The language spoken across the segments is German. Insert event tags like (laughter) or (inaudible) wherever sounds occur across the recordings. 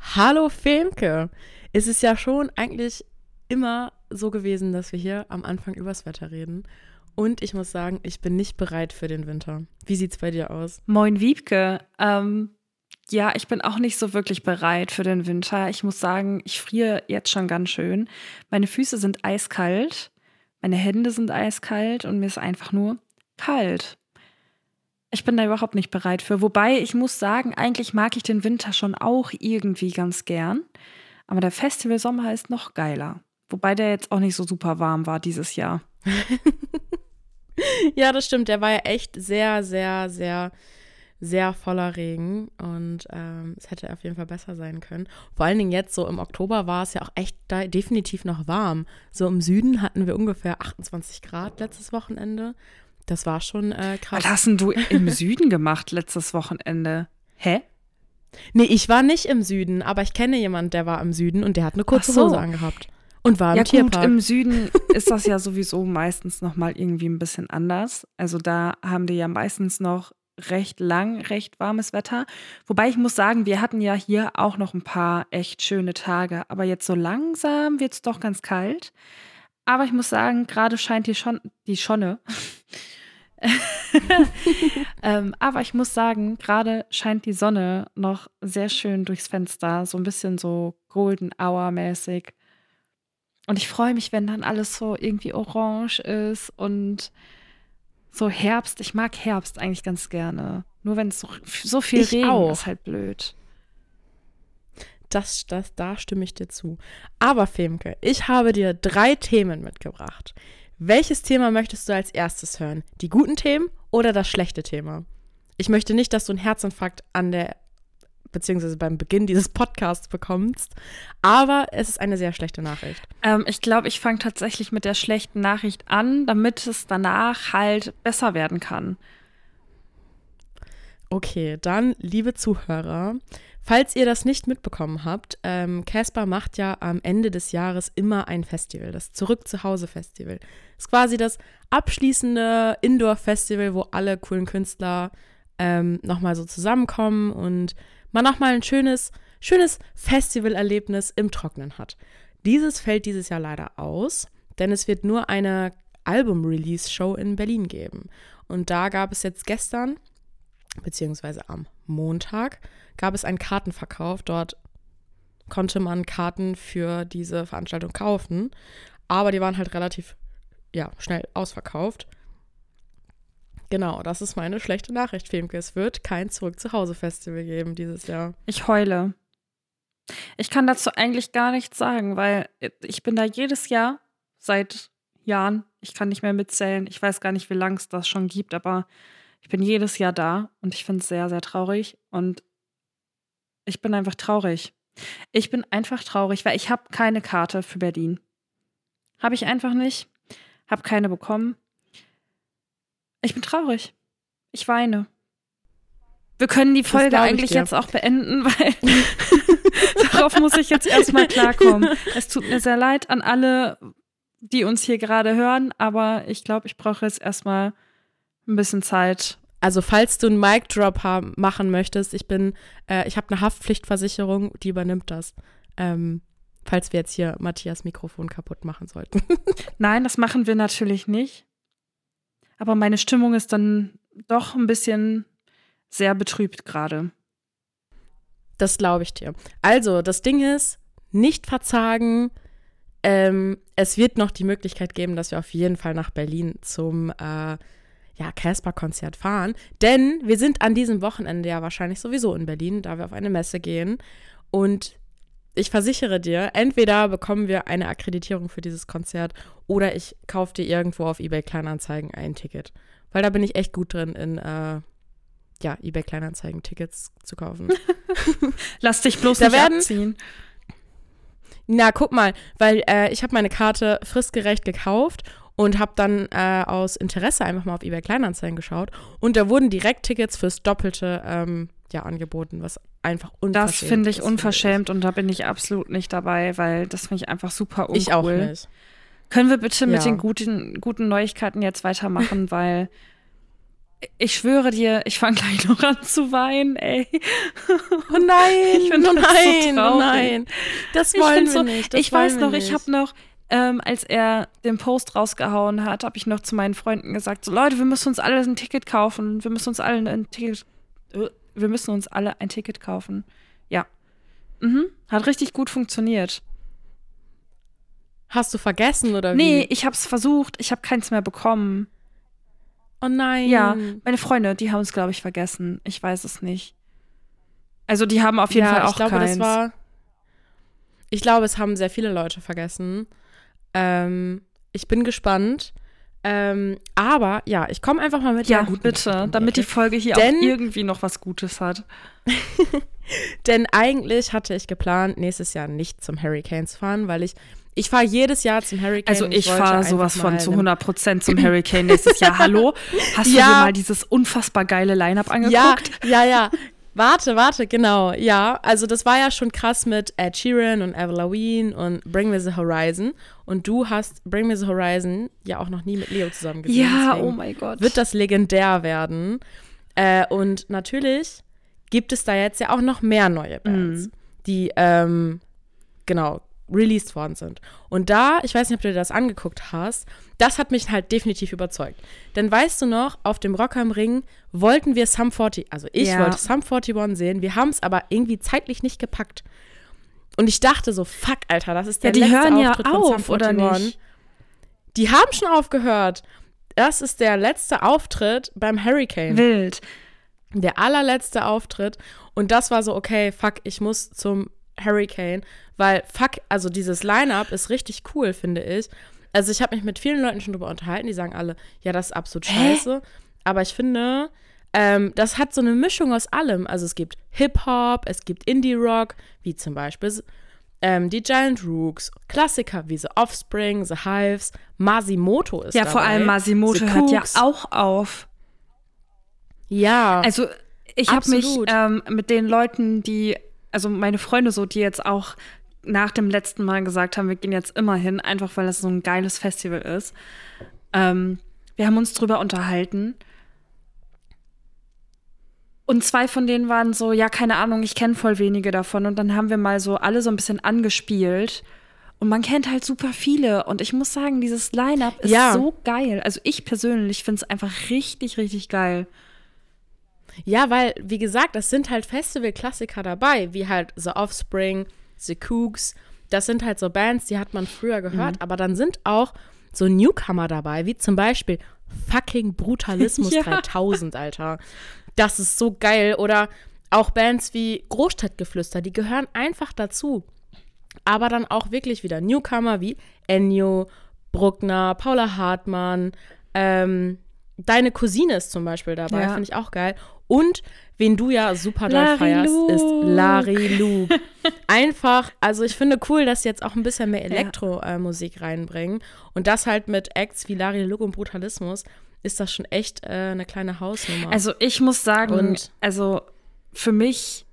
Hallo Femke! Es ist ja schon eigentlich immer so gewesen, dass wir hier am Anfang übers Wetter reden. Und ich muss sagen, ich bin nicht bereit für den Winter. Wie sieht's bei dir aus? Moin Wiebke. Ähm, ja, ich bin auch nicht so wirklich bereit für den Winter. Ich muss sagen, ich friere jetzt schon ganz schön. Meine Füße sind eiskalt, meine Hände sind eiskalt und mir ist einfach nur kalt. Ich bin da überhaupt nicht bereit für. Wobei ich muss sagen, eigentlich mag ich den Winter schon auch irgendwie ganz gern. Aber der Festivalsommer ist noch geiler. Wobei der jetzt auch nicht so super warm war dieses Jahr. (laughs) ja, das stimmt. Der war ja echt sehr, sehr, sehr, sehr voller Regen. Und ähm, es hätte auf jeden Fall besser sein können. Vor allen Dingen jetzt so im Oktober war es ja auch echt da definitiv noch warm. So im Süden hatten wir ungefähr 28 Grad letztes Wochenende. Das war schon äh, krass. Was hast denn du im Süden gemacht letztes Wochenende? Hä? Nee, ich war nicht im Süden, aber ich kenne jemanden, der war im Süden und der hat eine kurze so. Hose angehabt. Und war im ja, Tierpark. Gut, im Süden ist das ja sowieso meistens nochmal irgendwie ein bisschen anders. Also da haben die ja meistens noch recht lang, recht warmes Wetter. Wobei ich muss sagen, wir hatten ja hier auch noch ein paar echt schöne Tage. Aber jetzt so langsam wird es doch ganz kalt. Aber ich muss sagen, gerade scheint die, Schon die Schonne (laughs) ähm, aber ich muss sagen, gerade scheint die Sonne noch sehr schön durchs Fenster, so ein bisschen so Golden Hour mäßig. Und ich freue mich, wenn dann alles so irgendwie orange ist und so Herbst. Ich mag Herbst eigentlich ganz gerne. Nur wenn es so, so viel ich Regen auch. ist halt blöd. Das, das, da stimme ich dir zu. Aber Femke, ich habe dir drei Themen mitgebracht. Welches Thema möchtest du als erstes hören? Die guten Themen oder das schlechte Thema? Ich möchte nicht, dass du einen Herzinfarkt an der beziehungsweise beim Beginn dieses Podcasts bekommst. Aber es ist eine sehr schlechte Nachricht. Ähm, ich glaube, ich fange tatsächlich mit der schlechten Nachricht an, damit es danach halt besser werden kann. Okay, dann, liebe Zuhörer, falls ihr das nicht mitbekommen habt, ähm, Casper ähm, macht ja am Ende des Jahres immer ein Festival, das Zurück zu Hause Festival. Das ist quasi das abschließende Indoor-Festival, wo alle coolen Künstler ähm, nochmal so zusammenkommen und man nochmal ein schönes, schönes Festivalerlebnis im Trocknen hat. Dieses fällt dieses Jahr leider aus, denn es wird nur eine Album-Release-Show in Berlin geben. Und da gab es jetzt gestern beziehungsweise am Montag, gab es einen Kartenverkauf. Dort konnte man Karten für diese Veranstaltung kaufen, aber die waren halt relativ ja, schnell ausverkauft. Genau, das ist meine schlechte Nachricht, Femke. Es wird kein Zurück-zu-Hause-Festival geben dieses Jahr. Ich heule. Ich kann dazu eigentlich gar nichts sagen, weil ich bin da jedes Jahr seit Jahren. Ich kann nicht mehr mitzählen. Ich weiß gar nicht, wie lange es das schon gibt, aber ich bin jedes Jahr da und ich finde es sehr, sehr traurig. Und ich bin einfach traurig. Ich bin einfach traurig, weil ich habe keine Karte für Berlin. Habe ich einfach nicht. Habe keine bekommen. Ich bin traurig. Ich weine. Wir können die Folge eigentlich jetzt auch beenden, (laughs) weil (laughs) darauf muss ich jetzt erstmal klarkommen. Es tut mir sehr leid an alle, die uns hier gerade hören, aber ich glaube, ich brauche jetzt erstmal ein bisschen Zeit. Also falls du einen Mic Drop haben, machen möchtest, ich bin, äh, ich habe eine Haftpflichtversicherung, die übernimmt das. Ähm, falls wir jetzt hier Matthias Mikrofon kaputt machen sollten. (laughs) Nein, das machen wir natürlich nicht. Aber meine Stimmung ist dann doch ein bisschen sehr betrübt gerade. Das glaube ich dir. Also, das Ding ist, nicht verzagen. Ähm, es wird noch die Möglichkeit geben, dass wir auf jeden Fall nach Berlin zum äh, ja, Casper-Konzert fahren. Denn wir sind an diesem Wochenende ja wahrscheinlich sowieso in Berlin, da wir auf eine Messe gehen. Und ich versichere dir, entweder bekommen wir eine Akkreditierung für dieses Konzert oder ich kaufe dir irgendwo auf eBay Kleinanzeigen ein Ticket. Weil da bin ich echt gut drin in, äh, ja, eBay Kleinanzeigen Tickets zu kaufen. (laughs) Lass dich bloß da nicht werden, abziehen. Na, guck mal, weil äh, ich habe meine Karte fristgerecht gekauft und habe dann äh, aus Interesse einfach mal auf eBay Kleinanzeigen geschaut und da wurden direkt Tickets fürs Doppelte ähm, ja angeboten, was einfach unverschämt Das finde ich ist, unverschämt und da bin ich absolut nicht dabei, weil das finde ich einfach super uncool. Ich auch nicht. Können wir bitte mit Ja. den guten, guten Neuigkeiten jetzt weitermachen, (laughs) weil ich schwöre dir, ich fange gleich noch an zu weinen, ey. Oh nein, (laughs) Ich find oh das so nein, oh nein. Das Ich wollen wir so, nicht. Ich weiß noch, ich nicht. habe noch, ähm, als er den Post rausgehauen hat, habe ich noch zu meinen Freunden gesagt, so Leute, wir müssen uns alle ein Ticket kaufen, wir müssen uns alle ein Ticket, äh, wir müssen uns alle ein Ticket kaufen. Ja. Mhm. Hat richtig gut funktioniert. Hast du vergessen oder Nee, wie? ich habe es versucht, ich habe keins mehr bekommen. Oh nein. Ja, meine Freunde, die haben es, glaube ich, vergessen. Ich weiß es nicht. Also die haben auf jeden ja, Fall auch ich glaube, keins. das war. Ich glaube, es haben sehr viele Leute vergessen. Ähm, ich bin gespannt. Ähm, aber ja, ich komme einfach mal mit ja, guten bitte, damit die. Folge hier Denn- auch irgendwie noch was Gutes hat. (laughs) Denn eigentlich hatte ich geplant, nächstes Jahr nicht zum Hurricane zu fahren, weil ich ich fahre jedes Jahr zum Hurricane. Also ich wollte fahre sowas von zu eine- 100 Prozent zum (laughs) Hurricane nächstes Jahr. Hallo? Hast du Ja. dir mal dieses unfassbar geile Line-Up Ja, angeguckt? ja, ja. Warte, warte, genau. Ja, also das war ja schon krass mit Ed Sheeran und Avril Lavigne und Bring Me the Horizon. Und du hast Bring Me the Horizon ja auch noch nie mit Leo zusammen gesehen. Ja, oh mein Gott. Wird das legendär werden. Äh, und natürlich gibt es da jetzt ja auch noch mehr neue Bands, Mhm. die, ähm, genau, released worden sind. Und da, ich weiß nicht, ob du dir das angeguckt hast, das hat mich halt definitiv überzeugt. Denn weißt du noch, auf dem Rock am Ring wollten wir Sum 40, also ich Ja. wollte Sum 41 sehen, wir haben es aber irgendwie zeitlich nicht gepackt. Und ich dachte so, fuck, Alter, das ist der Ja, die letzte hören ja Auftritt von auf, Sum oder 41. nicht? Die haben schon aufgehört. Das ist der letzte Auftritt beim Hurricane. Wild. Der allerletzte Auftritt. Und das war so, okay, fuck, ich muss zum Hurricane. Weil, fuck, also dieses Line-Up ist richtig cool, finde ich. Also ich habe mich mit vielen Leuten schon drüber unterhalten, die sagen alle, ja, das ist absolut scheiße. Aber ich finde, ähm, das hat so eine Mischung aus allem. Also es gibt Hip-Hop, es gibt Indie-Rock, wie zum Beispiel ähm, die Giant Rooks, Klassiker wie The Offspring, The Hives, Masimoto ist Ja, dabei. vor allem Masimoto hört ja auch auf. Ja, Also ich habe mich ähm, mit den Leuten, die, also meine Freunde so, die jetzt auch nach dem letzten Mal gesagt haben, wir gehen jetzt immer hin, einfach weil das so ein geiles Festival ist. Ähm, wir haben uns drüber unterhalten. Und zwei von denen waren so, ja, keine Ahnung, ich kenne voll wenige davon. Und dann haben wir mal so alle so ein bisschen angespielt. Und man kennt halt super viele. Und ich muss sagen, dieses Line-Up ist Ja. so geil. Also ich persönlich finde es einfach richtig, richtig geil. Ja, weil, wie gesagt, das sind halt Festival-Klassiker dabei, wie halt The Offspring, The Kooks. Das sind halt so Bands, die hat man früher gehört, Mhm. aber dann sind auch so Newcomer dabei, wie zum Beispiel fucking Brutalismus (laughs) Ja. 3000, Alter. Das ist so geil. Oder auch Bands wie Großstadtgeflüster, die gehören einfach dazu. Aber dann auch wirklich wieder Newcomer wie Ennio, Bruckner, Paula Hartmann, ähm, deine Cousine ist zum Beispiel dabei, Ja. finde ich auch geil. Und wen du ja super doll feierst, ist Luke. Larry Luke. Einfach, also ich finde cool, dass sie jetzt auch ein bisschen mehr Elektromusik reinbringen. Und das halt mit Acts wie Larry Luke und Brutalismus ist das schon echt äh, eine kleine Hausnummer. Also ich muss sagen, Und- also für mich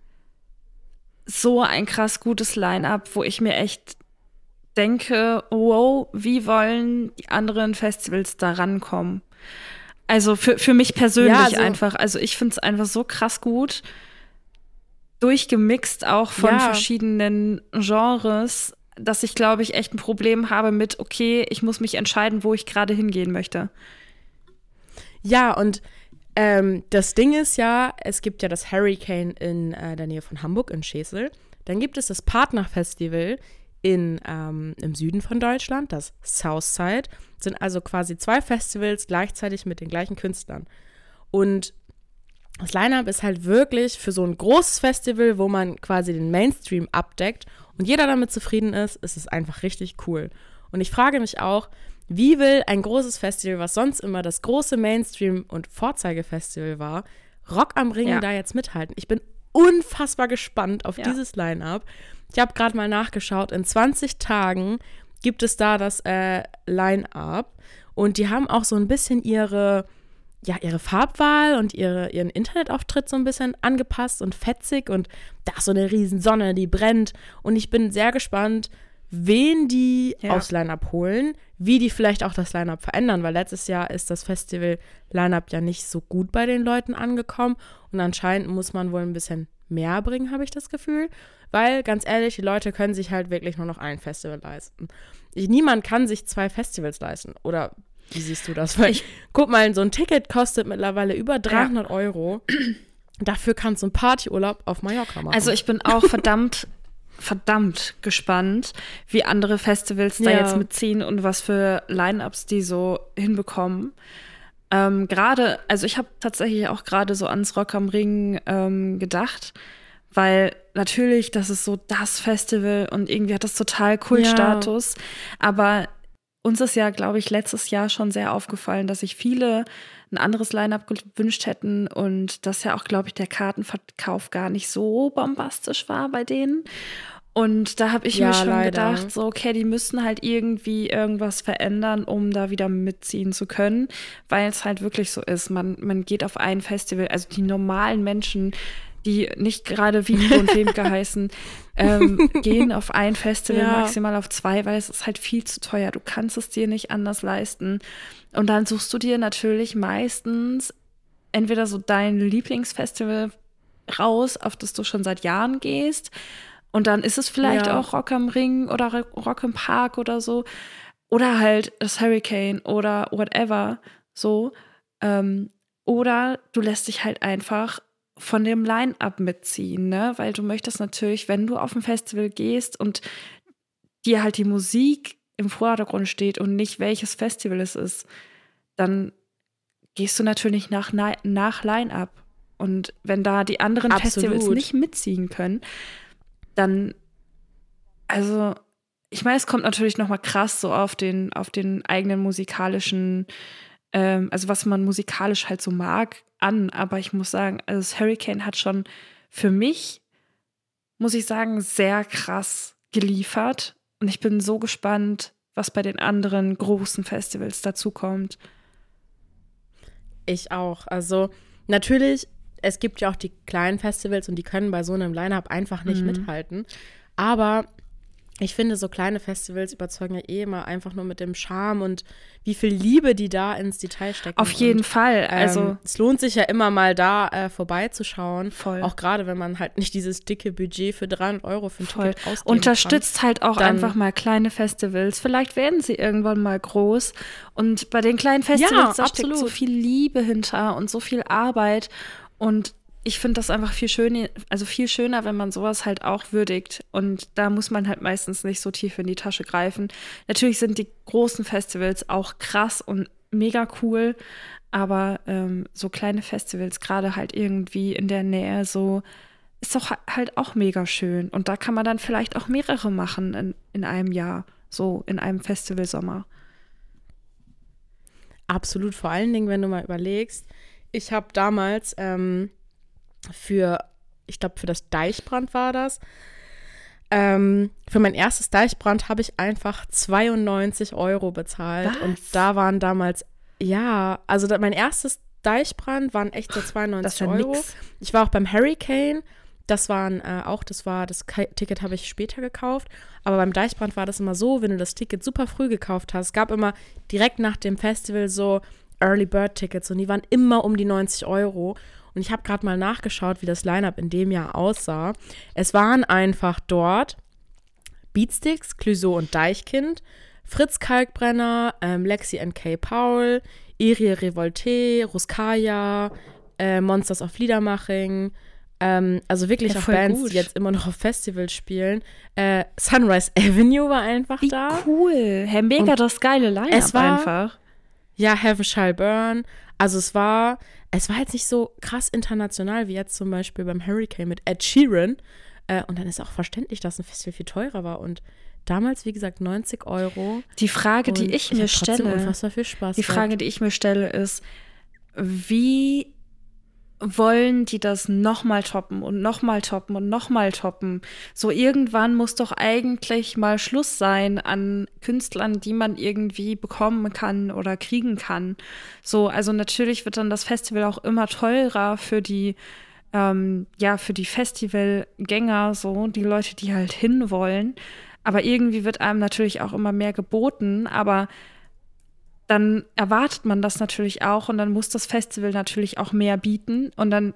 so ein krass gutes Line-up, wo ich mir echt denke, wow, wie wollen die anderen Festivals da rankommen? Also für, für mich persönlich Ja, also- einfach. Also ich finde es einfach so krass gut. Durchgemixt auch von Ja. verschiedenen Genres, dass ich, glaube ich, echt ein Problem habe mit, okay, ich muss mich entscheiden, wo ich gerade hingehen möchte. Ja, und ähm, das Ding ist ja, es gibt ja das Hurricane in äh, der Nähe von Hamburg, in Schesel. Dann gibt es das Partnerfestival in, ähm, im Süden von Deutschland, das Southside. Sind also quasi zwei Festivals gleichzeitig mit den gleichen Künstlern. Und das Line-Up ist halt wirklich für so ein großes Festival, wo man quasi den Mainstream abdeckt und jeder damit zufrieden ist, ist es einfach richtig cool. Und ich frage mich auch, wie will ein großes Festival, was sonst immer das große Mainstream- und Vorzeigefestival war, Rock am Ring Ja. da jetzt mithalten? Ich bin unfassbar gespannt auf Ja. dieses Line-Up. Ich habe gerade mal nachgeschaut. In 20 Tagen gibt es da das äh, Line-Up. Und die haben auch so ein bisschen ihre, ja, ihre Farbwahl und ihre, ihren Internetauftritt so ein bisschen angepasst und fetzig. Und da ist so eine riesen Sonne, die brennt. Und ich bin sehr gespannt, wen die Ja. aufs Line-Up holen, wie die vielleicht auch das Line-Up verändern, weil letztes Jahr ist das Festival-Line-Up ja nicht so gut bei den Leuten angekommen und anscheinend muss man wohl ein bisschen mehr bringen, habe ich das Gefühl, weil ganz ehrlich, die Leute können sich halt wirklich nur noch ein Festival leisten. Ich, niemand kann sich zwei Festivals leisten oder wie siehst du das? Weil guck mal, so ein Ticket kostet mittlerweile über 300 Euro. Dafür kannst du einen Partyurlaub auf Mallorca machen. Also ich bin auch verdammt, verdammt gespannt, wie andere Festivals da Ja. jetzt mitziehen und was für Line-Ups die so hinbekommen. Ähm, gerade, also ich habe tatsächlich auch gerade so ans Rock am Ring ähm, gedacht, weil natürlich, das ist so das Festival und irgendwie hat das total Kultstatus. Aber uns ist ja, glaube ich, letztes Jahr schon sehr aufgefallen, dass sich viele ein anderes Line-up gewünscht hätten und dass ja auch, glaube ich, der Kartenverkauf gar nicht so bombastisch war bei denen. Und da habe ich Ja, mir schon leider. gedacht, so, okay, die müssen halt irgendwie irgendwas verändern, um da wieder mitziehen zu können, weil es halt wirklich so ist. Man, man geht auf ein Festival, also die normalen Menschen, die nicht gerade Wiebke und (laughs) Wemke heißen, ähm, gehen auf ein Festival, Ja. maximal auf zwei, weil es ist halt viel zu teuer. Du kannst es dir nicht anders leisten. Und dann suchst du dir natürlich meistens entweder so dein Lieblingsfestival raus, auf das du schon seit Jahren gehst. Und dann ist es vielleicht Ja. auch Rock am Ring oder Rock im Park oder so. Oder halt das Hurricane oder whatever. So. Ähm, oder du lässt dich halt einfach von dem Line-Up mitziehen, ne? Weil du möchtest natürlich, wenn du auf ein Festival gehst und dir halt die Musik im Vordergrund steht und nicht welches Festival es ist, dann gehst du natürlich nach, nach Line-Up. Und wenn da die anderen Festivals Absolut. nicht mitziehen können, dann, also, ich meine, es kommt natürlich noch mal krass so auf den, auf den eigenen musikalischen, ähm, also was man musikalisch halt so mag, an. Aber ich muss sagen, also das Hurricane hat schon für mich, muss ich sagen, sehr krass geliefert. Und ich bin so gespannt, was bei den anderen großen Festivals dazukommt. Ich auch. Also natürlich, es gibt ja auch die kleinen Festivals und die können bei so einem Line-Up einfach nicht Mhm. mithalten. Aber ich finde, so kleine Festivals überzeugen ja eh immer einfach nur mit dem Charme und wie viel Liebe die da ins Detail stecken. Auf jeden und, Fall. Also, ähm, es lohnt sich ja immer mal da äh, vorbeizuschauen. Voll. Auch gerade, wenn man halt nicht dieses dicke Budget für 300 Euro für ein Voll. Ticket ausgeben Unterstützt halt auch einfach mal kleine Festivals. Vielleicht werden sie irgendwann mal groß. Und bei den kleinen Festivals, da steckt so viel Liebe hinter und so viel Arbeit. Und ich finde das einfach viel schöner, also viel schöner, wenn man sowas halt auch würdigt. Und da muss man halt meistens nicht so tief in die Tasche greifen. Natürlich sind die großen Festivals auch krass und mega cool. Aber ähm, so kleine Festivals, gerade halt irgendwie in der Nähe, so ist doch halt auch mega schön. Und da kann man dann vielleicht auch mehrere machen in, in einem Jahr, so in einem Festivalsommer. Absolut, vor allen Dingen, wenn du mal überlegst, ich habe damals ähm, für, ich glaube, für das Deichbrand war das, ähm, für mein erstes Deichbrand habe ich einfach 92 Euro bezahlt. Was? Und da waren damals, ja, also da, mein erstes Deichbrand waren echt so 92 Das ist ja Euro. nix. Ich war auch beim Hurricane. Das waren äh, auch, das war, das Ki- Ticket habe ich später gekauft. Aber beim Deichbrand war das immer so, wenn du das Ticket super früh gekauft hast. Es gab immer direkt nach dem Festival so Early Bird Tickets und die waren immer um die 90 Euro. Und ich habe gerade mal nachgeschaut, wie das Line-Up in dem Jahr aussah. Es waren einfach dort Beatsticks, Clouseau und Deichkind, Fritz Kalkbrenner, ähm, Lexi K. Paul, Irie Revolte, Ruskaya, äh, Monsters of Liedermaching, ähm, also wirklich Ja, auch Bands, gut. die jetzt immer noch auf Festivals spielen. Äh, Sunrise Avenue war einfach Wie da. cool. Herr Mega, Und das geile Line-Up es war- einfach. Ja, Heaven Shall Burn. Also es war, es war jetzt nicht so krass international wie jetzt zum Beispiel beim Hurricane mit Ed Sheeran. Äh, und dann ist auch verständlich, dass ein Festival viel teurer war. Und damals, wie gesagt, 90 Euro. Die Frage, die ich, mir stelle, unfassbar viel Spaß die gehabt. Frage, die ich mir stelle, ist, wie wollen die das nochmal toppen und nochmal toppen und nochmal toppen. So irgendwann muss doch eigentlich mal Schluss sein an Künstlern, die man irgendwie bekommen kann oder kriegen kann. So, also natürlich wird dann das Festival auch immer teurer für die, ähm, ja, für die Festivalgänger, so, die Leute, die halt hinwollen. Aber irgendwie wird einem natürlich auch immer mehr geboten, aber dann erwartet man das natürlich auch und dann muss das Festival natürlich auch mehr bieten und dann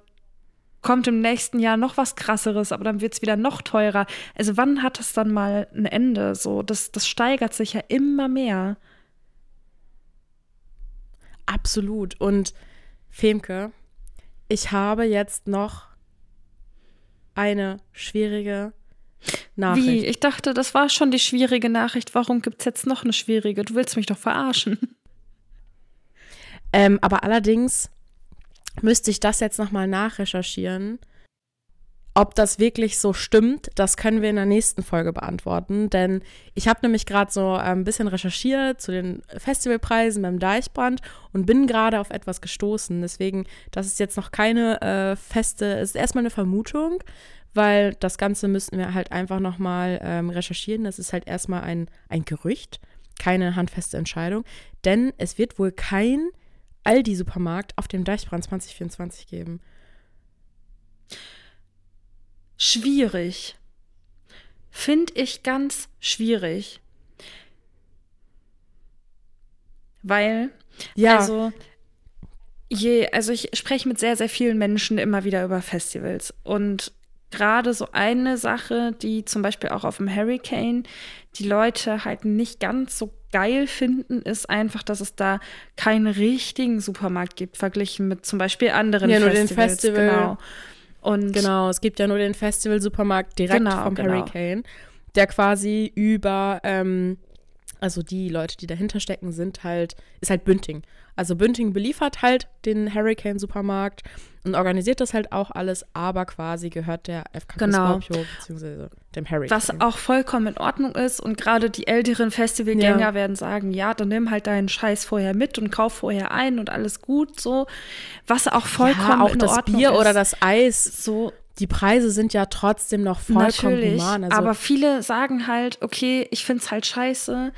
kommt im nächsten Jahr noch was krasseres, aber dann wird es wieder noch teurer. Also wann hat es dann mal ein Ende? So, das, das steigert sich ja immer mehr. Absolut. Und Femke, ich habe jetzt noch eine schwierige Nachricht. Wie? Ich dachte, das war schon die schwierige Nachricht. Warum gibt es jetzt noch eine schwierige? Du willst mich doch verarschen. Ähm, aber allerdings müsste ich das jetzt nochmal nachrecherchieren. Ob das wirklich so stimmt, das können wir in der nächsten Folge beantworten. Denn ich habe nämlich gerade so äh, ein bisschen recherchiert zu den Festivalpreisen beim Deichbrand und bin gerade auf etwas gestoßen. Deswegen, das ist jetzt noch keine äh, feste, es ist erstmal eine Vermutung, weil das Ganze müssten wir halt einfach nochmal ähm, recherchieren. Das ist halt erstmal ein, ein Gerücht, keine handfeste Entscheidung. Denn es wird wohl kein Aldi-Supermarkt auf dem Deichbrand 2024 geben? Schwierig. Finde ich ganz schwierig. Weil, ja. also, je, also ich spreche mit sehr, sehr vielen Menschen immer wieder über Festivals. Und gerade so eine Sache, die zum Beispiel auch auf dem Hurricane die Leute halt nicht ganz so geil finden, ist einfach, dass es da keinen richtigen Supermarkt gibt, verglichen mit zum Beispiel anderen ja, Festivals. Nur den Festival. Genau. Und genau, es gibt ja nur den Festival-Supermarkt direkt genau, vom genau. Hurricane, der quasi über, ähm, also die Leute, die dahinter stecken, sind halt, ist halt Bünding. Also Bünding beliefert halt den Hurricane-Supermarkt und organisiert das halt auch alles, aber quasi gehört der FKK genau. Scorpio beziehungsweise dem Hurricane. Was auch vollkommen in Ordnung ist und gerade die älteren Festivalgänger ja. werden sagen, ja, dann nimm halt deinen Scheiß vorher mit und kauf vorher ein und alles gut so. Was auch vollkommen ja, auch in das Ordnung Bier ist. oder das Eis so die Preise sind ja trotzdem noch vollkommen Natürlich, human. Also aber viele sagen halt, okay, ich finde es halt scheiße.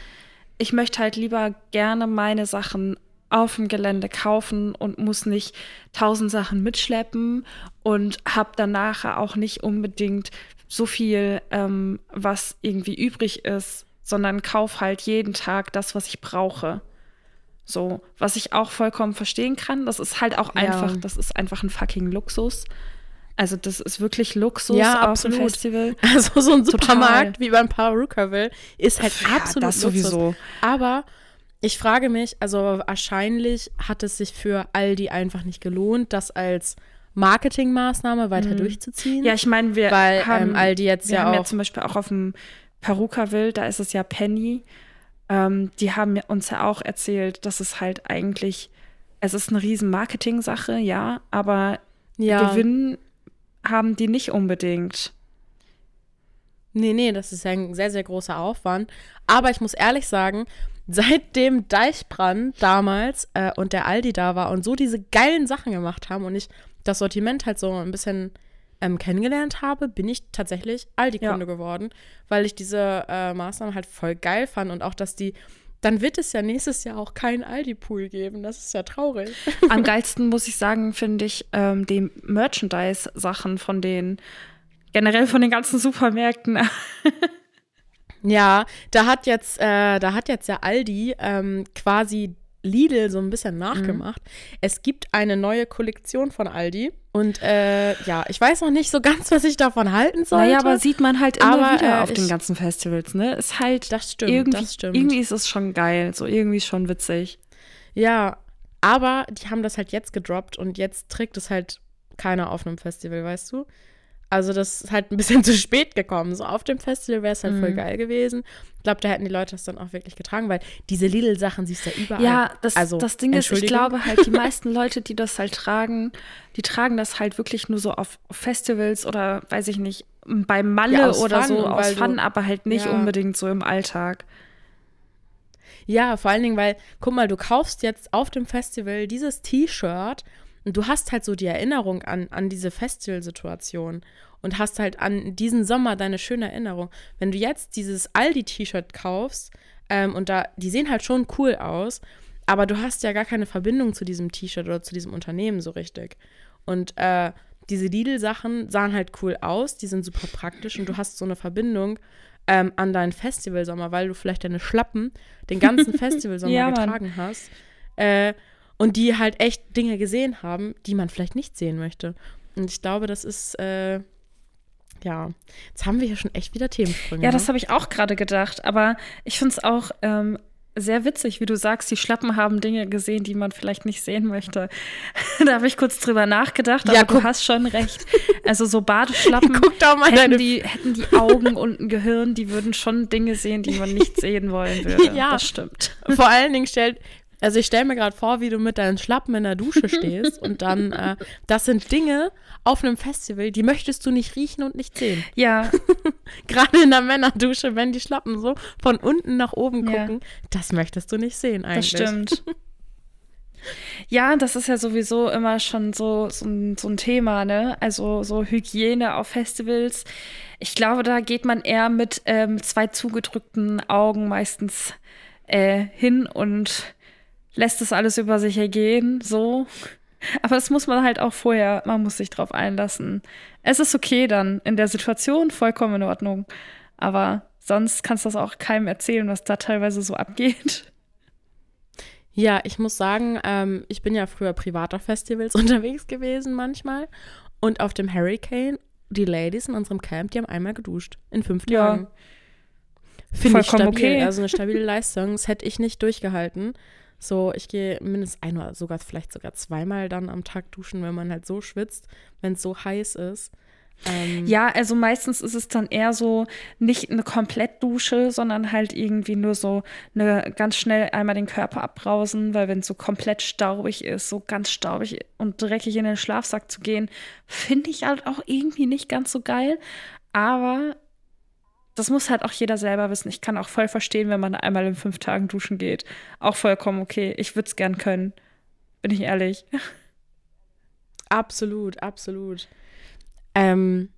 Ich möchte halt lieber gerne meine Sachen auf dem Gelände kaufen und muss nicht tausend Sachen mitschleppen und habe danach auch nicht unbedingt so viel, ähm, was irgendwie übrig ist, sondern kauf halt jeden Tag das, was ich brauche. So, was ich auch vollkommen verstehen kann. Das ist halt auch einfach, ja. das ist einfach ein fucking Luxus. Also das ist wirklich Luxus ja, auf absolut. dem Festival. (laughs) Also so ein Supermarkt Total. wie beim Parucaville ist halt ja, absolut das Luxus. sowieso. Aber ich frage mich, also wahrscheinlich hat es sich für Aldi einfach nicht gelohnt, das als Marketingmaßnahme weiter mhm. durchzuziehen. Ja, ich meine, wir weil, haben ähm, Aldi jetzt wir ja haben auch ja zum Beispiel auch auf dem Perukaville, da ist es ja Penny. Ähm, die haben uns ja auch erzählt, dass es halt eigentlich, es ist eine riesen Marketing-Sache, ja, aber ja. Gewinn haben die nicht unbedingt. Nee, nee, das ist ja ein sehr, sehr großer Aufwand. Aber ich muss ehrlich sagen, (laughs) seit dem Deichbrand damals äh, und der Aldi da war und so diese geilen Sachen gemacht haben und ich das Sortiment halt so ein bisschen ähm, kennengelernt habe, bin ich tatsächlich Aldi-Kunde ja. geworden, weil ich diese äh, Maßnahmen halt voll geil fand und auch, dass die dann wird es ja nächstes Jahr auch keinen Aldi-Pool geben. Das ist ja traurig. (laughs) Am geilsten muss ich sagen, finde ich ähm, die Merchandise-Sachen von den, generell von den ganzen Supermärkten. (laughs) Ja, da hat jetzt, äh, da hat jetzt ja Aldi ähm, quasi Lidl so ein bisschen nachgemacht. Mhm. Es gibt eine neue Kollektion von Aldi. Und äh, ja, ich weiß noch nicht so ganz, was ich davon halten soll. Naja, aber sieht man halt immer aber, wieder äh, auf den ganzen Festivals, ne? Ist halt das stimmt, irgendwie, das stimmt. irgendwie ist es schon geil, so irgendwie schon witzig. Ja, aber die haben das halt jetzt gedroppt und jetzt trägt es halt keiner auf einem Festival, weißt du? Also das ist halt ein bisschen (laughs) zu spät gekommen. So auf dem Festival wäre es halt mhm. voll geil gewesen. Ich glaube, da hätten die Leute das dann auch wirklich getragen, weil diese Lidl-Sachen siehst du ja überall. Ja, das, also, das Ding ist, ich glaube halt, die (laughs) meisten Leute, die das halt tragen, die tragen das halt wirklich nur so auf Festivals oder weiß ich nicht, bei Malle ja, oder Fun, so aus Fun, du, aber halt nicht ja. unbedingt so im Alltag. Ja, vor allen Dingen, weil, guck mal, du kaufst jetzt auf dem Festival dieses T-Shirt Und du hast halt so die Erinnerung an, an diese Festivalsituation und hast halt an diesen Sommer deine schöne Erinnerung. Wenn du jetzt dieses Aldi-T-Shirt kaufst ähm, und da, die sehen halt schon cool aus, aber du hast ja gar keine Verbindung zu diesem T-Shirt oder zu diesem Unternehmen so richtig. Und äh, diese Lidl-Sachen sahen halt cool aus, die sind super praktisch und du hast so eine Verbindung ähm, an deinen Festivalsommer, weil du vielleicht deine Schlappen den ganzen (laughs) Festivalsommer Ja, getragen hast. Äh, und die halt echt Dinge gesehen haben, die man vielleicht nicht sehen möchte. Und ich glaube, das ist, äh, ja, jetzt haben wir hier schon echt wieder Themensprünge. Ja, das ne? habe ich auch gerade gedacht. Aber ich finde es auch ähm, sehr witzig, wie du sagst, die Schlappen haben Dinge gesehen, die man vielleicht nicht sehen möchte. (laughs) da habe ich kurz drüber nachgedacht, aber Ja, du hast schon recht. (laughs) Also so Badeschlappen Guck mal hätten die, hätten die Augen und ein Gehirn, die würden schon Dinge sehen, die man nicht sehen wollen (laughs) würde. Ja. Das stimmt. Vor allen Dingen stellt, also ich stelle mir gerade vor, wie du mit deinen Schlappen in der Dusche (laughs) stehst und dann, äh, das sind Dinge auf einem Festival, die möchtest du nicht riechen und nicht sehen. Ja, (laughs) Gerade in der Männerdusche, wenn die Schlappen so von unten nach oben Ja. gucken, das möchtest du nicht sehen das eigentlich. stimmt. (laughs) Ja, das ist ja sowieso immer schon so, so, ein, so ein Thema, ne? Also so Hygiene auf Festivals. Ich glaube, da geht man eher mit ähm, zwei zugedrückten Augen meistens äh, hin und lässt das alles über sich ergehen, so. Aber das muss man halt auch vorher, man muss sich drauf einlassen. Es ist okay dann, in der Situation vollkommen in Ordnung. Aber sonst kannst du das auch keinem erzählen, was da teilweise so abgeht. Ja, ich muss sagen, ähm, ich bin ja früher privat auf Festivals (laughs) unterwegs gewesen manchmal. Und auf dem Hurricane, die Ladies in unserem Camp, die haben einmal geduscht. In fünf Ja. Tagen. Finde ich Vollkommen stabil. okay. Also eine stabile Leistung. Das hätte ich nicht durchgehalten. So, ich gehe mindestens ein oder sogar vielleicht sogar zweimal dann am Tag duschen, wenn man halt so schwitzt, wenn es so heiß ist. Ähm, Ja, also meistens ist es dann eher so nicht eine Komplettdusche, sondern halt irgendwie nur so eine ganz schnell einmal den Körper abbrausen, weil wenn es so komplett staubig ist, so ganz staubig und dreckig in den Schlafsack zu gehen, finde ich halt auch irgendwie nicht ganz so geil. Aber das muss halt auch jeder selber wissen. Ich kann auch voll verstehen, wenn man einmal in fünf Tagen duschen geht. Auch vollkommen okay. Ich würde es gern können. Bin ich ehrlich. (laughs) Absolut, absolut. Ähm,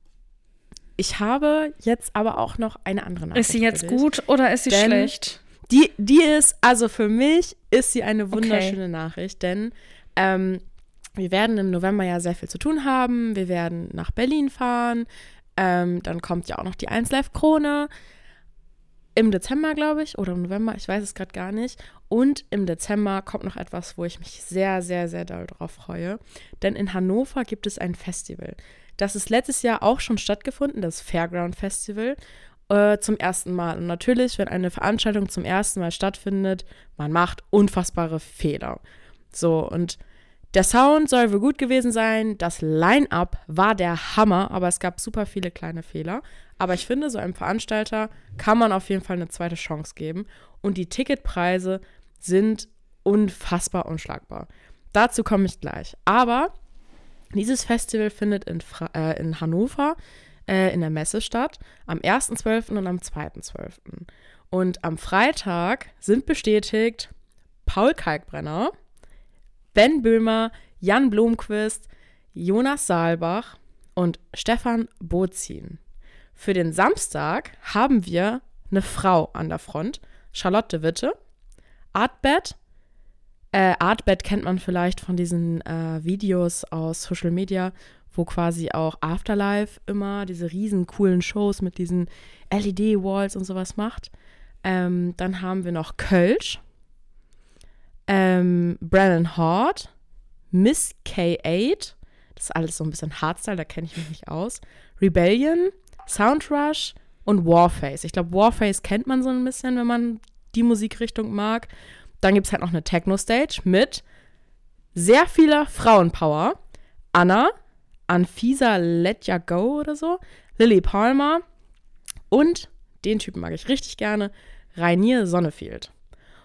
ich habe jetzt aber auch noch eine andere Nachricht. Ist sie jetzt gut oder ist sie Denn- schlecht? Die, die ist, also für mich ist sie eine wunderschöne Nachricht, denn ähm, wir werden im November ja sehr viel zu tun haben. Wir werden nach Berlin fahren. Ähm, dann kommt ja auch noch die 1 Live Krone. Im Dezember, glaube ich, oder im November, ich weiß es gerade gar nicht. Und im Dezember kommt noch etwas, wo ich mich sehr, sehr, sehr doll drauf freue. Denn in Hannover gibt es ein Festival. Das ist letztes Jahr auch schon stattgefunden, das Fairground Festival äh, zum ersten Mal. Und natürlich, wenn eine Veranstaltung zum ersten Mal stattfindet, man macht unfassbare Fehler. So, und der Sound soll wohl gut gewesen sein. Das Line-up war der Hammer, aber es gab super viele kleine Fehler. Aber ich finde, so einem Veranstalter kann man auf jeden Fall eine zweite Chance geben. Und die Ticketpreise sind unfassbar unschlagbar. Dazu komme ich gleich. Aber dieses Festival findet in, Fra äh, in Hannover äh, in der Messe statt, am 1.12. und am 2.12. Und am Freitag sind bestätigt Paul Kalkbrenner, Ben Böhmer, Jan Blomqvist, Jonas Saalbach und Stefan Bozin. Für den Samstag haben wir eine Frau an der Front, Charlotte Witte, Artbed. Äh, Artbed kennt man vielleicht von diesen äh, Videos aus Social Media, wo quasi auch Afterlife immer diese riesen coolen Shows mit diesen LED-Walls und sowas macht. Ähm, dann haben wir noch Kölsch, ähm, Brennan Hort, Miss K8, das ist alles so ein bisschen Hardstyle, da kenne ich mich nicht aus, Rebellion, Soundrush und Warface. Ich glaube, Warface kennt man so ein bisschen, wenn man die Musikrichtung mag. Dann gibt es halt noch eine Techno-Stage mit sehr vieler Frauenpower. Anna, Anfisa Let Ya Go oder so, Lily Palmer und den Typen mag ich richtig gerne, Rainier Sonnefield.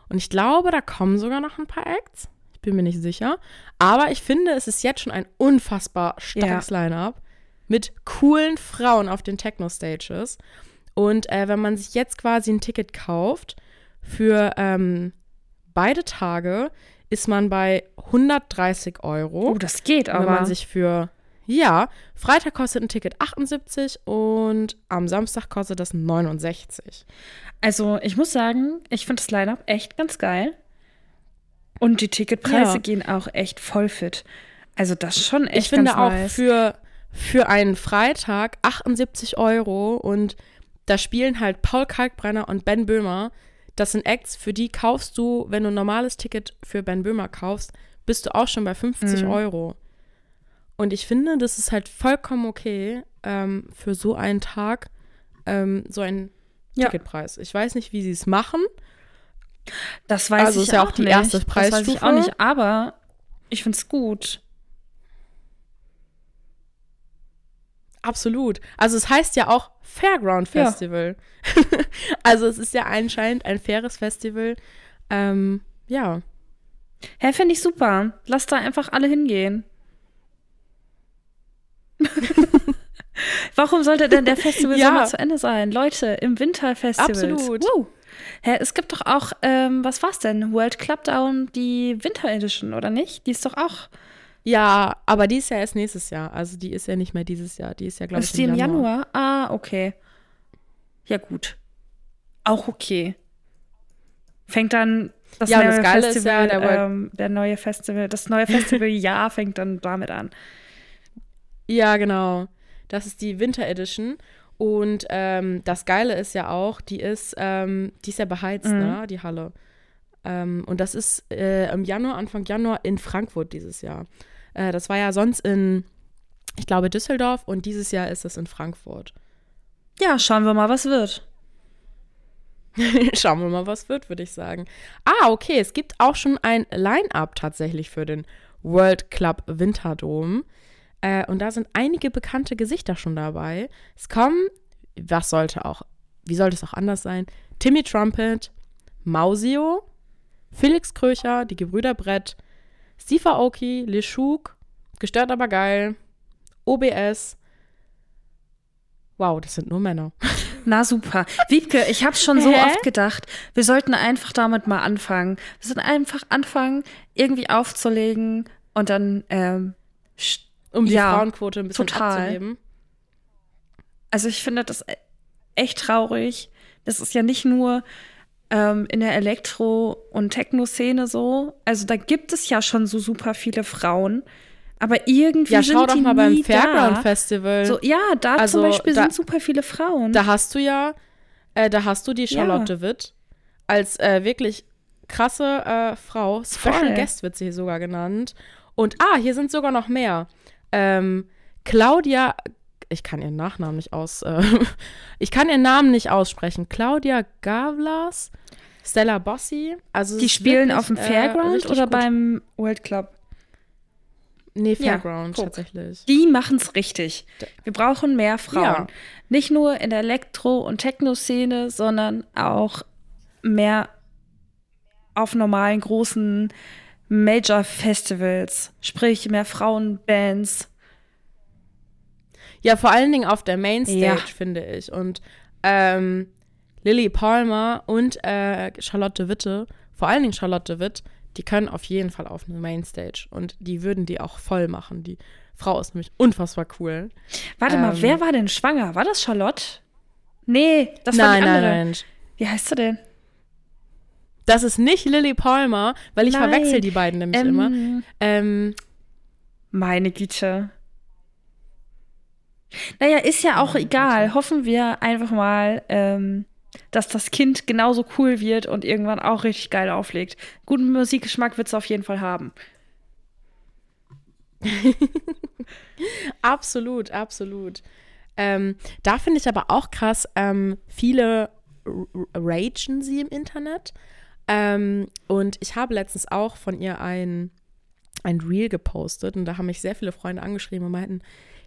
Und ich glaube, da kommen sogar noch ein paar Acts. Ich bin mir nicht sicher. Aber ich finde, es ist jetzt schon ein unfassbar starkes Line-up mit coolen Frauen auf den Techno-Stages. Und äh, wenn man sich jetzt quasi ein Ticket kauft für ähm, beide Tage, ist man bei 130 Euro. Oh, das geht wenn aber. man sich für ja, Freitag kostet ein Ticket 78 und am Samstag kostet das 69. also, ich muss sagen, ich finde das Line-Up echt ganz geil. Und die Ticketpreise Ja. gehen auch echt voll fit. Also, das ist schon echt ich finde auch nice. für, für einen Freitag 78 Euro und da spielen halt Paul Kalkbrenner und Ben Böhmer. Das sind Acts, für die kaufst du, wenn du ein normales Ticket für Ben Böhmer kaufst, bist du auch schon bei 50 Mhm. Euro. Und ich finde, das ist halt vollkommen okay ähm, für so einen Tag, ähm, so einen Ja. Ticketpreis. Ich weiß nicht, wie sie es machen. Das weiß Also ich ist ja auch auch die nicht. erste Das weiß ich Preisstufe. auch nicht, aber ich finde es gut. Absolut. Also es heißt ja auch Fairground Ja. Festival. (laughs) also es ist ja anscheinend ein faires Festival. Ähm, ja. Hä, finde ich super. Lass da einfach alle hingehen. Warum sollte denn der (laughs) Festival Ja. Zu Ende sein? Leute, im Winterfestival. Absolut. Woo. Hä, es gibt doch auch, ähm, was war's denn? World Club Down, die Winter Edition, oder nicht? Die ist doch auch. Ja, aber die ist ja erst nächstes Jahr. Also die ist ja nicht mehr dieses Jahr. Die ist ja, glaube ich, ist die im Januar? Ah, okay. Ja, gut. Auch okay. Fängt dann das Ja, neue das Geile ist Festival, ja, der ähm, der neue Festival, das neue (laughs) Festivaljahr fängt dann damit an. Ja, genau. Das ist die Winter Edition. Und ähm, das Geile ist ja auch, die ist, ähm, die ist ja beheizt, Mhm. ne, die Halle. Ähm, und das ist äh, im Januar, Anfang Januar in Frankfurt dieses Jahr. Äh, das war ja sonst in, ich glaube, Düsseldorf und dieses Jahr ist es in Frankfurt. Ja, schauen wir mal, was wird. (laughs) Schauen wir mal, was wird, würde ich sagen. Ah, okay, es gibt auch schon ein Line-Up tatsächlich für den World Club Winterdom. Äh, und da sind einige bekannte Gesichter schon dabei. Es kommen, was sollte auch, wie sollte es auch anders sein? Timmy Trumpet, Mausio, Felix Kröcher, die Gebrüder Brett, Steve Aoki, Leshuk, Gestört aber geil, OBS. Wow, das sind nur Männer. (laughs) Na super. Wiebke, ich habe schon so Hä? oft gedacht, wir sollten einfach damit mal anfangen. Wir sollten einfach anfangen, irgendwie aufzulegen und dann, ähm, Um die Ja, Frauenquote ein bisschen total. abzuheben. also ich finde das echt traurig. Das ist ja nicht nur ähm, in der Elektro- und Techno-Szene so. Also da gibt es ja schon so super viele Frauen. Aber irgendwie Ja, schau doch mal beim nie Fairground da. Festival. So, ja, da Also, zum Beispiel da- sind super viele Frauen. da hast du ja, äh, da hast du die Charlotte Witt als äh, wirklich krasse äh, Frau. Special Voll. Guest wird sie sogar genannt. Und ah, hier sind sogar noch mehr. Ähm, Claudia, ich kann ihren Nachnamen nicht aus, äh, (laughs) ich kann ihren Namen nicht aussprechen. Claudia Gavlas, Stella Bossi. Also die spielen wirklich, auf dem äh, Fairground richtig oder gut. beim World Club? Nee, Ja, Fairground guck. tatsächlich. Die machen es richtig. Wir brauchen mehr Frauen. Ja. Nicht nur in der Elektro- und Techno-Szene, sondern auch mehr auf normalen großen Major-Festivals. Sprich, mehr Frauenbands. Ja, vor allen Dingen auf der Mainstage, Ja. finde ich. Und ähm, Lily Palmer und äh, Charlotte Witte, vor allen Dingen Charlotte Witt, die können auf jeden Fall auf eine Mainstage. Und die würden die auch voll machen. Die Frau ist nämlich unfassbar cool. Warte mal, Ähm. wer war denn schwanger? War das Charlotte? Nee, das war nein, die nein, andere. nein. Wie heißt sie denn? Das ist nicht Lily Palmer, weil ich Nein. verwechsel die beiden nämlich Ähm, immer. Ähm, Meine Güte. Naja, ist ja auch egal. Güte. Hoffen wir einfach mal, ähm, dass das Kind genauso cool wird und irgendwann auch richtig geil auflegt. Guten Musikgeschmack wird es auf jeden Fall haben. (laughs) Absolut, absolut. Ähm, da finde ich aber auch krass, ähm, viele ragen sie im Internet. Ähm, und ich habe letztens auch von ihr ein, ein Reel gepostet und da haben mich sehr viele Freunde angeschrieben und meinten,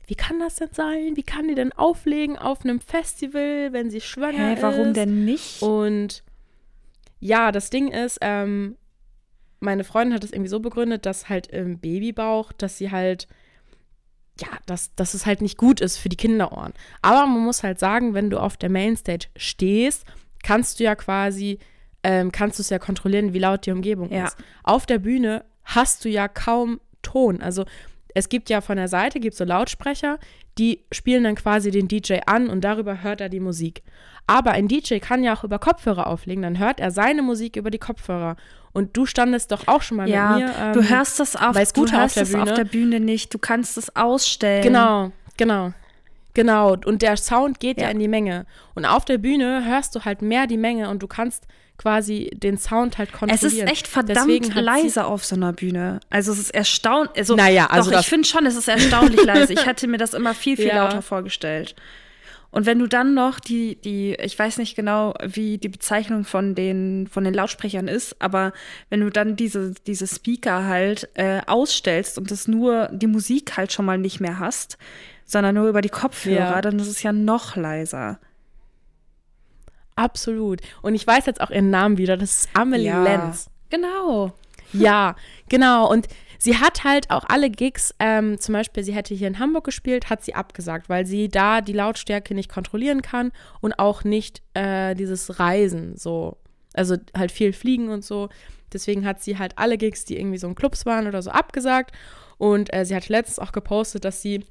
wie kann das denn sein? Wie kann die denn auflegen auf einem Festival, wenn sie schwanger Hä, ist? warum denn nicht? Und ja, das Ding ist, ähm, meine Freundin hat es irgendwie so begründet, dass halt im Babybauch, dass sie halt, ja, dass, dass es halt nicht gut ist für die Kinderohren. Aber man muss halt sagen, wenn du auf der Mainstage stehst, kannst du ja quasi ähm, kannst du es ja kontrollieren, wie laut die Umgebung Ja. ist. Auf der Bühne hast du ja kaum Ton. Also es gibt ja von der Seite gibt so Lautsprecher, die spielen dann quasi den DJ an und darüber hört er die Musik. Aber ein DJ kann ja auch über Kopfhörer auflegen, dann hört er seine Musik über die Kopfhörer. Und du standest doch auch schon mal Ja, mit mir. ähm, du hörst das auf, du Scooter auf hörst der das auf Bühne. der Bühne nicht. Du kannst es ausstellen. Genau, genau. Genau, und der Sound geht ja. Ja. in die Menge. Und auf der Bühne hörst du halt mehr die Menge und du kannst quasi den Sound halt Es kontrollieren. ist echt verdammt leise auf so einer Bühne. Also es ist erstaunlich. Also, Naja, also doch, ich finde schon, es ist erstaunlich leise. Ich hätte mir das immer viel, viel (laughs) Ja. lauter vorgestellt. Und wenn du dann noch die, die, ich weiß nicht genau, wie die Bezeichnung von den, von den Lautsprechern ist, aber wenn du dann diese, diese Speaker halt äh, ausstellst und das nur die Musik halt schon mal nicht mehr hast, sondern nur über die Kopfhörer, Ja. dann ist es ja noch leiser. Absolut. Und ich weiß jetzt auch ihren Namen wieder. Das ist Amelie Lenz. Genau. Ja, genau. Und sie hat halt auch alle Gigs, ähm, zum Beispiel, sie hätte hier in Hamburg gespielt, hat sie abgesagt, weil sie da die Lautstärke nicht kontrollieren kann und auch nicht äh, dieses Reisen so. Also halt viel fliegen und so. Deswegen hat sie halt alle Gigs, die irgendwie so in Clubs waren oder so, abgesagt. Und äh, sie hat letztens auch gepostet, dass sie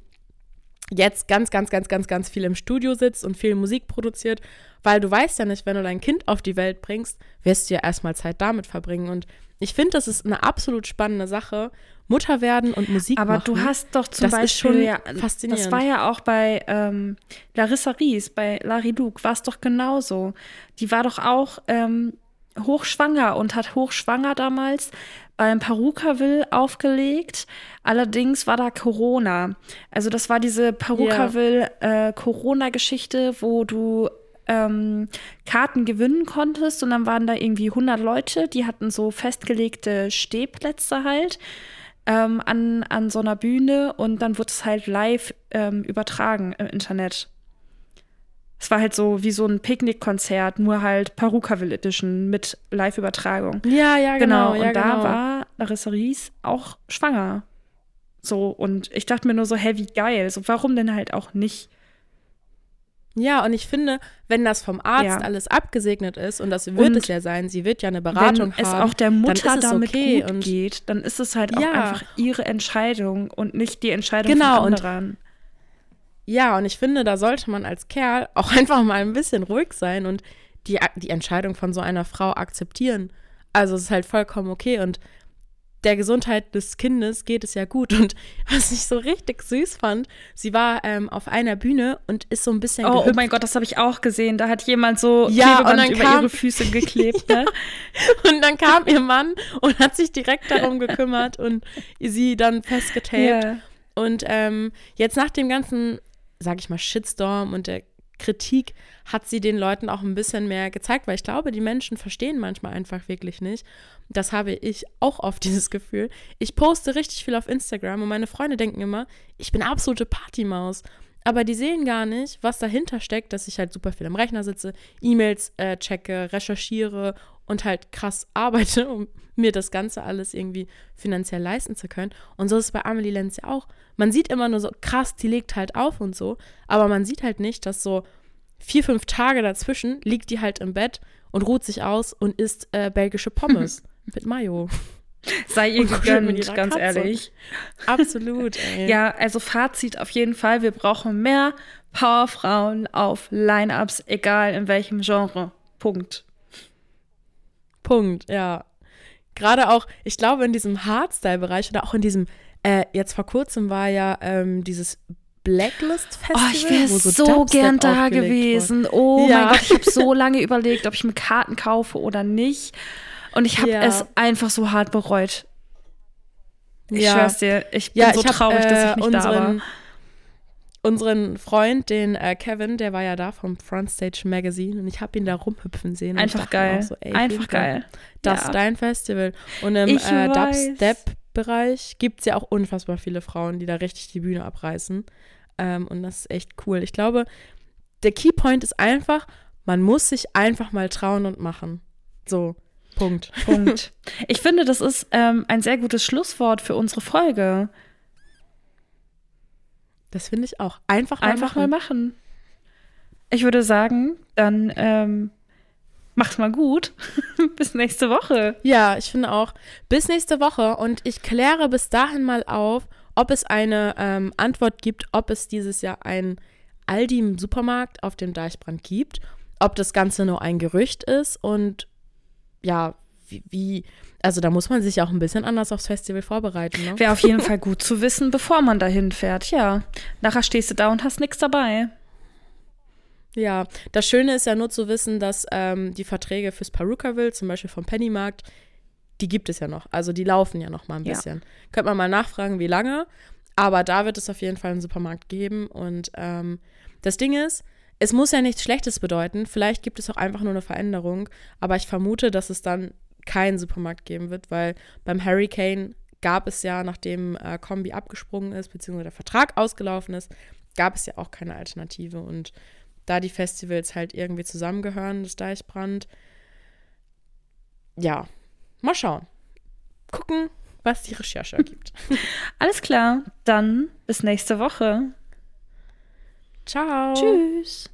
jetzt ganz, ganz, ganz, ganz, ganz viel im Studio sitzt und viel Musik produziert, weil du weißt ja nicht, wenn du dein Kind auf die Welt bringst, wirst du ja erstmal Zeit damit verbringen. Und ich finde, das ist eine absolut spannende Sache. Mutter werden und Musik Aber machen. du hast doch zum das Beispiel schon ja, faszinierend. Das war ja auch bei ähm, Larissa Ries, bei Larry Luke, war es doch genauso. Die war doch auch ähm, hochschwanger und hat hochschwanger damals beim Perukaville aufgelegt. Allerdings war da Corona. Also das war diese Perukaville äh, Corona-Geschichte, wo du ähm, Karten gewinnen konntest und dann waren da irgendwie 100 Leute, die hatten so festgelegte Stehplätze halt ähm, an, an so einer Bühne und dann wurde es halt live ähm, übertragen im Internet. Es war halt so wie so ein Picknickkonzert, nur halt Perukaville Edition mit Live-Übertragung. ja, ja, genau. Genau, ja, und da genau. war Larissa Ries auch schwanger. So, und ich dachte mir nur so, hey, wie geil. So, warum denn halt auch nicht? Ja, und ich finde, wenn das vom Arzt Ja. alles abgesegnet ist, und das wird Und es ja sein, sie wird ja eine Beratung Wenn es haben, auch der Mutter es damit okay. gut und geht, dann ist es halt auch Ja. einfach ihre Entscheidung und nicht die Entscheidung Genau, von anderen. Ja, und ich finde, da sollte man als Kerl (laughs) auch einfach mal ein bisschen ruhig sein und die, die Entscheidung von so einer Frau akzeptieren. Also es ist halt vollkommen okay und der Gesundheit des Kindes geht es ja gut. Und (laughs) was ich so richtig süß fand, sie war ähm, auf einer Bühne und ist so ein bisschen Oh, oh mein Gott, das habe ich auch gesehen. Da hat jemand so Ja, und Klebeband dann über kam- ihre Füße geklebt. (laughs) ne? Und dann kam ihr Mann und hat sich direkt darum gekümmert und sie dann festgetaped. Ja. Und ähm, jetzt nach dem ganzen, sag ich mal, Shitstorm und der Kritik hat sie den Leuten auch ein bisschen mehr gezeigt, weil ich glaube, die Menschen verstehen manchmal einfach wirklich nicht. Das habe ich auch oft (laughs) dieses Gefühl. Ich poste richtig viel auf Instagram und meine Freunde denken immer, ich bin absolute Partymaus. Aber die sehen gar nicht, was dahinter steckt, dass ich halt super viel am Rechner sitze, E-Mails äh, checke, recherchiere und halt krass arbeite, um mir das Ganze alles irgendwie finanziell leisten zu können. Und so ist es bei Amelie Lenz ja auch. Man sieht immer nur so, krass, die legt halt auf und so, aber man sieht halt nicht, dass so vier, fünf Tage dazwischen liegt die halt im Bett und ruht sich aus und isst äh, belgische Pommes (laughs) mit Mayo. Sei ihr gegönnt, ganz Katze. ehrlich. Absolut, (laughs) ey. Ja, also Fazit auf jeden Fall, wir brauchen mehr Powerfrauen auf Lineups, egal in welchem Genre. Punkt. Punkt, ja. Gerade auch, ich glaube, in diesem Hardstyle-Bereich oder auch in diesem, äh, jetzt vor kurzem war ja ähm, dieses Blacklist-Festival. Oh, ich wäre so, Dubstep gern da aufgelegt wurde. gewesen. Oh Ja. mein Gott, ich habe so (laughs) lange überlegt, ob ich mir Karten kaufe oder nicht. Und ich habe Ja. es einfach so hart bereut. Ich Ja. schwör's dir, ich bin Ja, so ich habe traurig, dass ich äh, nicht da war. Unseren, Freund, den äh, Kevin, der war ja da vom Frontstage Magazine und ich habe ihn da rumhüpfen sehen. Einfach geil. So, ey, Einfach geil. Das Ja. dein Festival. Und im äh. Dubstep-Bereich gibt es ja auch unfassbar viele Frauen, die da richtig die Bühne abreißen. Ähm, und das ist echt cool. Ich glaube, der Keypoint ist einfach, man muss sich einfach mal trauen und machen. So, Punkt. Punkt. (laughs) Ich finde, das ist ähm, ein sehr gutes Schlusswort für unsere Folge. Das finde ich auch. Einfach mal Einfach machen. mal machen. Ich würde sagen, dann ähm, Mach's mal gut. (laughs) bis nächste Woche. Ja, ich finde auch. Bis nächste Woche und ich kläre bis dahin mal auf, ob es eine ähm, Antwort gibt, ob es dieses Jahr ein Aldi im Supermarkt auf dem Deichbrand gibt, ob das Ganze nur ein Gerücht ist und ja, wie, also da muss man sich auch ein bisschen anders aufs Festival vorbereiten. Ne? Wäre auf jeden (laughs) Fall gut zu wissen, bevor man dahin fährt. Ja, nachher stehst du da und hast nichts dabei. Ja, das Schöne ist ja nur zu wissen, dass ähm, die Verträge fürs Perukaville, zum Beispiel vom Pennymarkt, die gibt es ja noch. Also die laufen ja noch mal ein bisschen. Ja. Könnte man mal nachfragen, wie lange. Aber da wird es auf jeden Fall einen Supermarkt geben. Und ähm, das Ding ist, es muss ja nichts Schlechtes bedeuten. Vielleicht gibt es auch einfach nur eine Veränderung. Aber ich vermute, dass es dann keinen Supermarkt geben wird, weil beim Hurricane gab es ja, nachdem äh, Kombi abgesprungen ist, beziehungsweise der Vertrag ausgelaufen ist, gab es ja auch keine Alternative. Und da die Festivals halt irgendwie zusammengehören, das Deichbrand, ja, mal schauen. Gucken, was die Recherche ergibt. (laughs) Alles klar, dann bis nächste Woche. Ciao. Tschüss.